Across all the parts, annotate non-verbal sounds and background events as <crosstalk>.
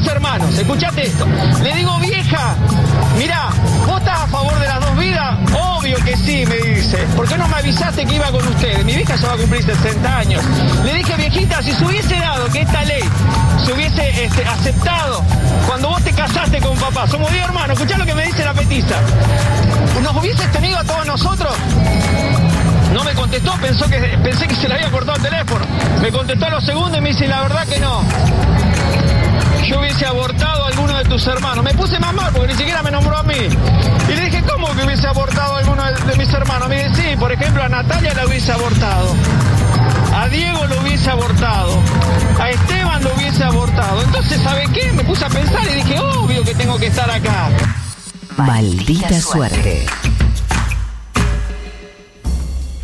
10 hermanos, escuchate esto. Le digo, vieja, mira, ¿vos estás a favor de las dos vidas? Obvio que sí, me dice. ¿Por qué no me avisaste que iba con ustedes? Mi vieja ya va a cumplir 60 años. Le dije, viejita, si se hubiese dado que esta ley se hubiese este, aceptado cuando vos te casaste con papá, somos 10 hermanos, escuchá lo que me dice la petiza. ¿Nos hubieses tenido a todos nosotros? No me contestó, pensó que, pensé que se le había cortado el teléfono. Me contestó a los segundos y me dice, la verdad que no. Yo hubiese abortado a alguno de tus hermanos. Me puse más mal porque ni siquiera me nombró a mí. Y le dije, ¿cómo que hubiese abortado a alguno de, mis hermanos? Me dice, sí, por ejemplo, a Natalia la hubiese abortado. A Diego lo hubiese abortado. A Esteban lo hubiese abortado. Entonces, ¿sabe qué? Me puse a pensar y dije, obvio que tengo que estar acá. Maldita suerte.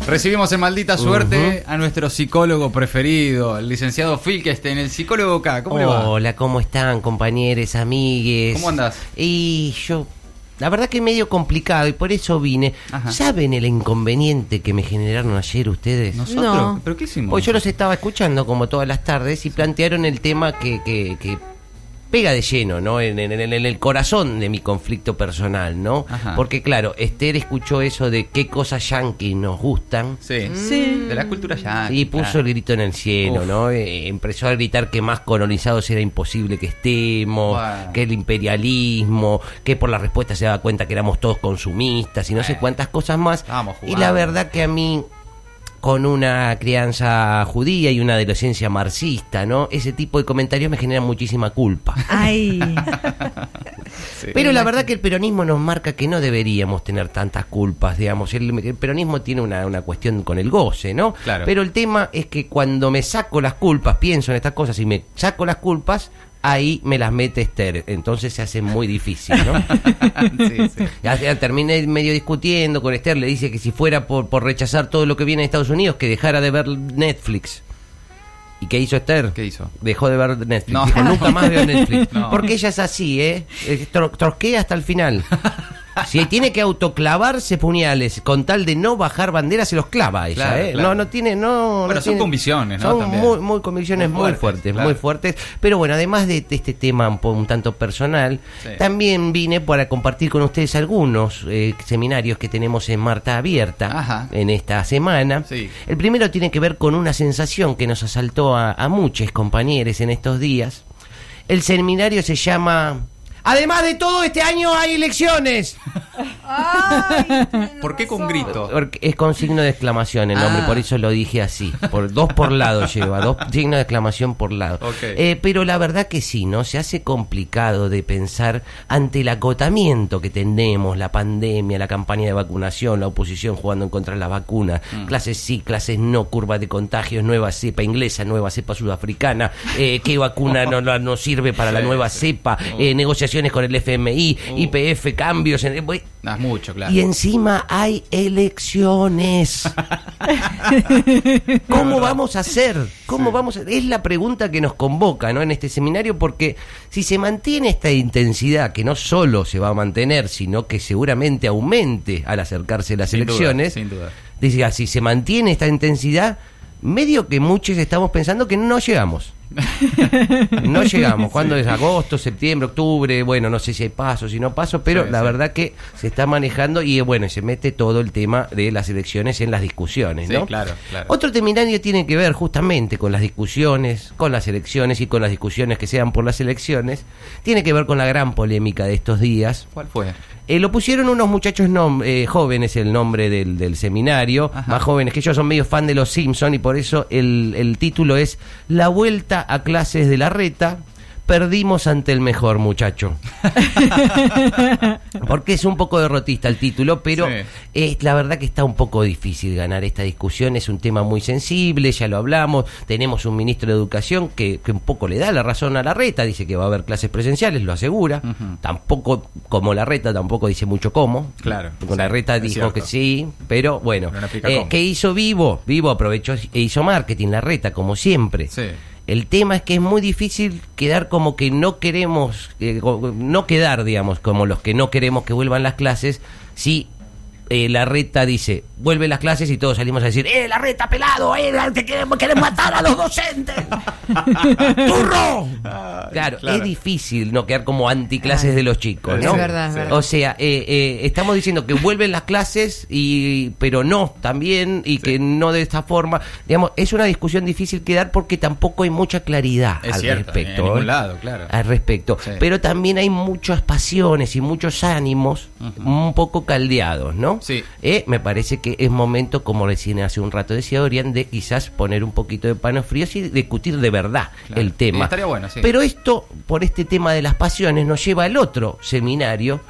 Recibimos en maldita suerte a nuestro psicólogo preferido, el licenciado Filkestein, el psicólogo K. ¿Cómo le va? Hola, ¿cómo están, compañeros, amigues? ¿Cómo andás? Y yo, la verdad que medio complicado y por eso vine. Ajá. ¿Saben el inconveniente que me generaron ayer ustedes? ¿Nosotros? No. ¿Pero qué hicimos? Pues yo los estaba escuchando como todas las tardes y plantearon el tema que, que, que pega de lleno, ¿no? En, en- en- en el corazón de mi conflicto personal, ¿no? Ajá. Porque claro, Esther escuchó eso de qué cosas yankees nos gustan. Sí. Sí. De la cultura ya. Y puso el grito en el cielo, Uf. ¿no? Eh, empezó a gritar que más colonizados era imposible que estemos, que el imperialismo, que por la respuesta se daba cuenta que éramos todos consumistas y no sé Bueno. cuántas cosas más. Estábamos Y la verdad que a mí, con una crianza judía y una adolescencia marxista, ¿no? Ese tipo de comentarios me generan muchísima culpa. Ay. <laughs> Sí. Pero la verdad que el peronismo nos marca que no deberíamos tener tantas culpas, digamos. El, el peronismo tiene una, una cuestión con el goce, ¿no? Claro. Pero el tema es que cuando me saco las culpas, pienso en estas cosas y me saco las culpas, ahí me las mete Esther. Entonces se hace muy difícil, ¿no? <laughs> sí, sí. Ya, ya terminé medio discutiendo con Esther, le dice que si fuera por, por rechazar todo lo que viene de Estados Unidos, que dejara de ver Netflix. ¿Y qué hizo Esther? ¿Qué hizo? Dejó de ver Netflix. No. Dijo, nunca más veo <laughs> Netflix. No. Porque ella es así, ¿eh? Tro- trosquea hasta el final. <laughs> Si tiene que autoclavarse puñales con tal de no bajar banderas, se los clava ella, Claro, ¿eh? claro. No, no tiene, no. Bueno, no son tiene- convicciones, ¿no? Son También. muy, muy convicciones Muy muy fuertes, claro. muy fuertes. Pero bueno, además de, de este tema un, un tanto personal, Sí. también vine para compartir con ustedes algunos eh, seminarios que tenemos en Marta Abierta Ajá. en esta semana. Sí. El primero tiene que ver con una sensación que nos asaltó a, a muchos compañeros en estos días. El seminario se llama... Además de todo, este año hay elecciones. ¿Por qué con grito? Porque es con signo de exclamación el nombre, Ah. por eso lo dije así. Por, dos por lado lleva, dos signos de exclamación por lado. Eh, pero la verdad que sí, ¿no? Se hace complicado de pensar ante el acotamiento que tenemos, la pandemia, la campaña de vacunación, la oposición jugando en contra de la vacuna, Mm. clases sí, clases no, curva de contagios, nueva cepa inglesa, nueva cepa sudafricana, eh, qué vacuna no, no, no sirve para la nueva sí. cepa, eh, negociaciones con el FMI, Uh. IPF, cambios. En, No, es mucho, claro. y encima hay elecciones. <laughs> ¿Cómo vamos a hacer? ¿Cómo vamos a Es la pregunta que nos convoca, ¿no? En este seminario porque si se mantiene esta intensidad que no solo se va a mantener, sino que seguramente aumente al acercarse las Sin duda, elecciones. sin duda. Dice, si se mantiene esta intensidad, medio que muchos estamos pensando que no llegamos. <laughs> <laughs> No llegamos. ¿Cuándo es? Agosto, septiembre, octubre? Bueno, no sé si hay pasos, si no pasos, pero Sí, la sí. verdad que se está manejando y bueno, se mete todo el tema de las elecciones en las discusiones, Sí, ¿no? claro, claro. Otro seminario tiene que ver justamente con las discusiones, con las elecciones y con las discusiones que sean por las elecciones. Tiene que ver con la gran polémica de estos días. ¿Cuál fue? Eh, lo pusieron unos muchachos eh, jóvenes, el nombre del, del seminario, Ajá. más jóvenes que yo, son medio fan de los Simpson y por eso el, el título es La vuelta a clases de la reta. Perdimos ante el mejor muchacho. <laughs> Porque es un poco derrotista el título, pero Sí. es la verdad que está un poco difícil ganar esta discusión. Es un tema muy sensible, ya lo hablamos. Tenemos un ministro de Educación que, que un poco le da la razón a la reta, dice que va a haber clases presenciales, lo asegura. Tampoco, como la reta, tampoco dice mucho cómo. Claro, Con la reta dijo cierto. que sí, pero bueno. No Eh. ¿Qué hizo Vivo? Vivo aprovechó e hizo marketing, la reta, como siempre. Sí. El tema es que es muy difícil quedar como que no queremos, eh, no quedar, digamos, como los que no queremos que vuelvan las clases, si eh, la reta dice, vuelve las clases y todos salimos a decir, ¡eh, la reta pelado! ¡eh, la- te queremos, queremos matar a los docentes! <laughs> ¡Turro! Claro, Claro. es difícil no quedar como anticlases Ay. de los chicos, Es ¿no? verdad, es verdad. O sea, eh, eh, estamos diciendo que vuelven las clases y pero no también y que no de esta forma. Digamos, es una discusión difícil que dar porque tampoco hay mucha claridad Es al cierto, respecto. en ningún ¿eh? lado, claro. Al respecto. Sí. Pero también hay muchas pasiones y muchos ánimos un poco caldeados, ¿no? Sí. Eh, me parece que es momento, como recién hace un rato decía Orián, de quizás poner un poquito de panos fríos y discutir de verdad Claro. el tema. Sí, estaría bueno, sí. Pero esto, por este tema de las pasiones, nos lleva al otro seminario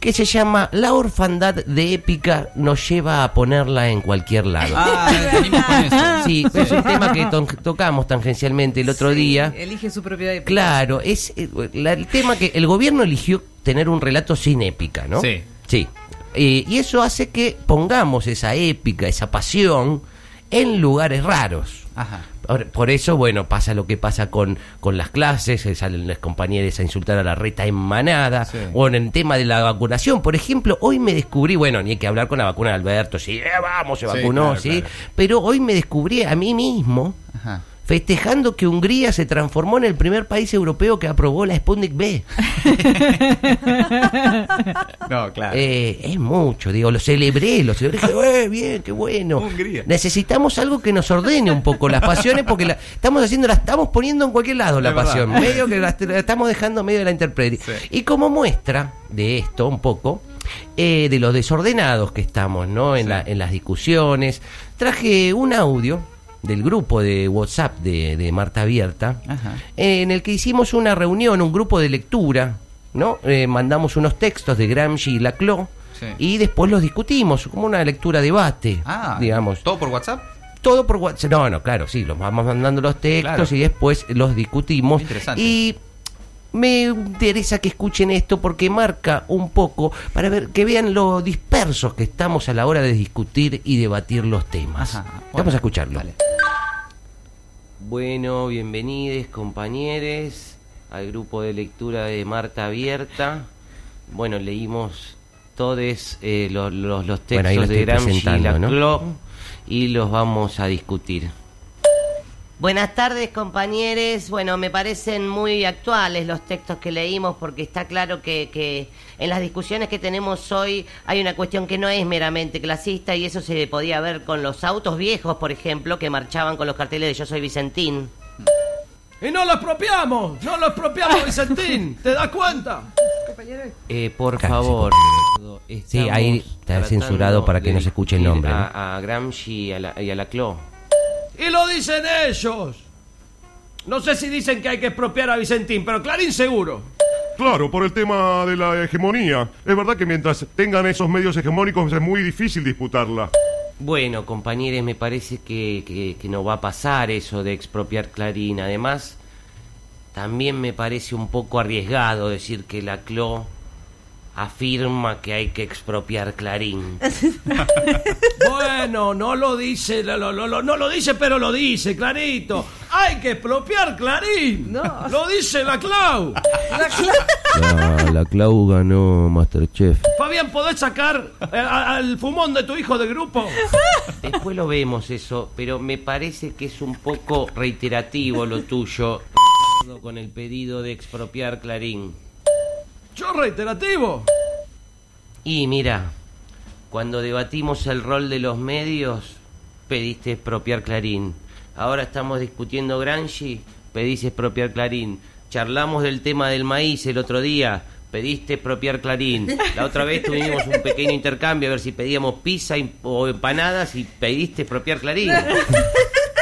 que se llama La orfandad de épica nos lleva a ponerla en cualquier lado. Ah, <laughs> eso. Sí, es un tema que to- tocamos tangencialmente el otro Sí, día. Elige su propiedad. épica. Claro, es eh, la- el tema que el gobierno eligió tener un relato sin épica, ¿no? Sí. Sí. Eh, y eso hace que pongamos esa épica, esa pasión, en lugares raros. Ajá. Por, por eso, bueno, pasa lo que pasa con, con las clases, eh, salen las compañeras a insultar a la reta en manada, Sí. o en el tema de la vacunación. Por ejemplo, hoy me descubrí, bueno, ni hay que hablar con la vacuna de Alberto, sí, eh, vamos, se Sí, vacunó, claro, sí, claro. pero hoy me descubrí a mí mismo Ajá. Festejando que Hungría se transformó en el primer país europeo que aprobó la Sputnik B. <laughs> No, claro. Eh, es mucho, digo, lo celebré, lo celebré, dije, "Eh, bien, qué bueno. Hungría. Necesitamos algo que nos ordene un poco las pasiones porque la, estamos haciendo, la estamos poniendo en cualquier lado la Es verdad. pasión, medio que la, la estamos dejando medio de la interprete. Sí. Y como muestra de esto un poco, eh, de lo desordenados que estamos, ¿no? En, Sí. la- en las discusiones, traje un audio del grupo de WhatsApp de, de Marta Abierta, Ajá. en el que hicimos una reunión, un grupo de lectura, ¿no? Eh, mandamos unos textos de Gramsci y Laclau Sí. y después los discutimos, como una lectura debate, Ah, digamos. ¿Todo por WhatsApp? Todo por WhatsApp. No, no, claro, sí, los vamos mandando los textos Claro. y después los discutimos. Interesante. Y me interesa que escuchen esto porque marca un poco para ver que vean lo dispersos que estamos a la hora de discutir y debatir los temas. Ajá, bueno, Vamos a escucharlo. dale. Bueno, bienvenidos compañeros al grupo de lectura de Marta Abierta. Bueno, leímos todos eh, los, los, los Bueno, ahí textos de Gramsci y y los vamos a discutir. Buenas tardes compañeros. Bueno, me parecen muy actuales los textos que leímos porque está claro que, que en las discusiones que tenemos hoy hay una cuestión que no es meramente clasista y eso se podía ver con los autos viejos, por ejemplo, que marchaban con los carteles de Yo soy Vicentín. Y no lo expropiamos, no lo expropiamos, <laughs> Vicentín. ¿Te das cuenta? Eh, por favor. Sí, ahí está censurado para que no se escuche el nombre. A, a Gramsci y a, la, y a Laclau. Y lo dicen ellos. No sé si dicen que hay que expropiar a Vicentín, pero Clarín seguro. Claro, por el tema de la hegemonía. Es verdad que mientras tengan esos medios hegemónicos es muy difícil disputarla. Bueno, compañeros, me parece que, que- que no va a pasar eso de expropiar Clarín. Además, también me parece un poco arriesgado decir que la CLO afirma que hay que expropiar Clarín. <laughs> Bueno, no lo dice, lo- lo- lo- no lo dice, pero lo dice, clarito. Hay que expropiar Clarín. No. Lo dice la Clau. La, la Clau ganó Masterchef. Fabián, ¿podés sacar eh, a- al fumón de tu hijo de grupo? Después lo vemos eso, pero me parece que es un poco reiterativo lo tuyo con el pedido de expropiar Clarín. Yo reiterativo. Y mira, cuando debatimos el rol de los medios, pediste expropiar Clarín. Ahora estamos discutiendo Gramsci, pediste expropiar Clarín. Charlamos del tema del maíz el otro día, pediste expropiar Clarín. La otra vez tuvimos un pequeño intercambio a ver si pedíamos pizza o empanadas y pediste expropiar Clarín. <laughs>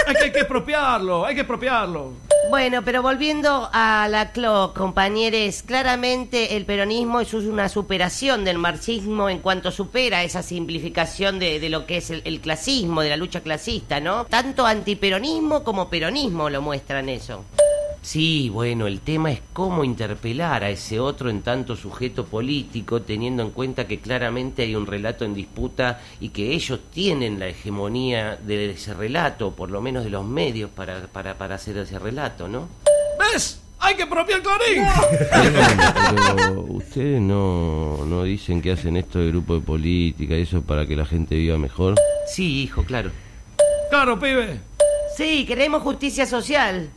Es que hay que expropiarlo, hay que expropiarlo. Bueno, pero volviendo a la CLO, compañeros, claramente el peronismo es una superación del marxismo en cuanto supera esa simplificación de, lo que es el, el clasismo, de la lucha clasista, ¿no? Tanto antiperonismo como peronismo lo muestran eso. Sí, bueno, el tema es cómo interpelar a ese otro en tanto sujeto político, teniendo en cuenta que claramente hay un relato en disputa y que ellos tienen la hegemonía de ese relato, por lo menos de los medios para, para, para hacer ese relato, ¿no? ¿Ves? Hay que expropiar Clarín. Pero ustedes no, no dicen que hacen esto de grupo de política y eso para que la gente viva mejor. Sí, hijo, claro. Claro, pibe. Sí, queremos justicia social.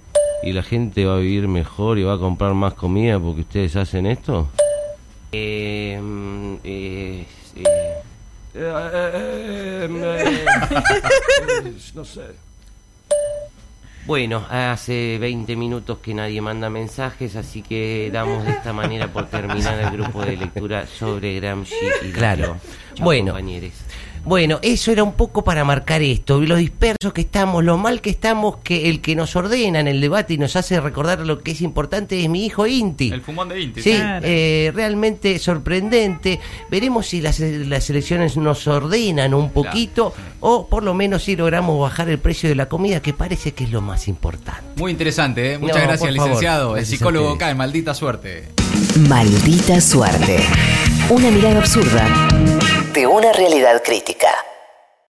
Y la gente va a vivir mejor y va a comprar más comida porque ustedes hacen esto? Eh, mm, eh, eh, Eh, eh, eh, eh, no sé. Bueno, hace 20 minutos que nadie manda mensajes, así que damos de esta manera por terminar el grupo de lectura sobre Gramsci y Claro. Bueno. compañeros. Bueno, eso era un poco para marcar esto, lo dispersos que estamos, lo mal que estamos, que el que nos ordena en el debate y nos hace recordar lo que es importante es mi hijo Inti. El fumón de Inti. Sí, Claro. eh, realmente sorprendente. Veremos si las, las elecciones nos ordenan un poquito o por lo menos si logramos bajar el precio de la comida, que parece que es lo más importante. Muy interesante, ¿eh? Muchas No, gracias, favor. licenciado. El Gracias psicólogo acá, en maldita suerte. Maldita suerte. Una mirada absurda de una realidad crítica.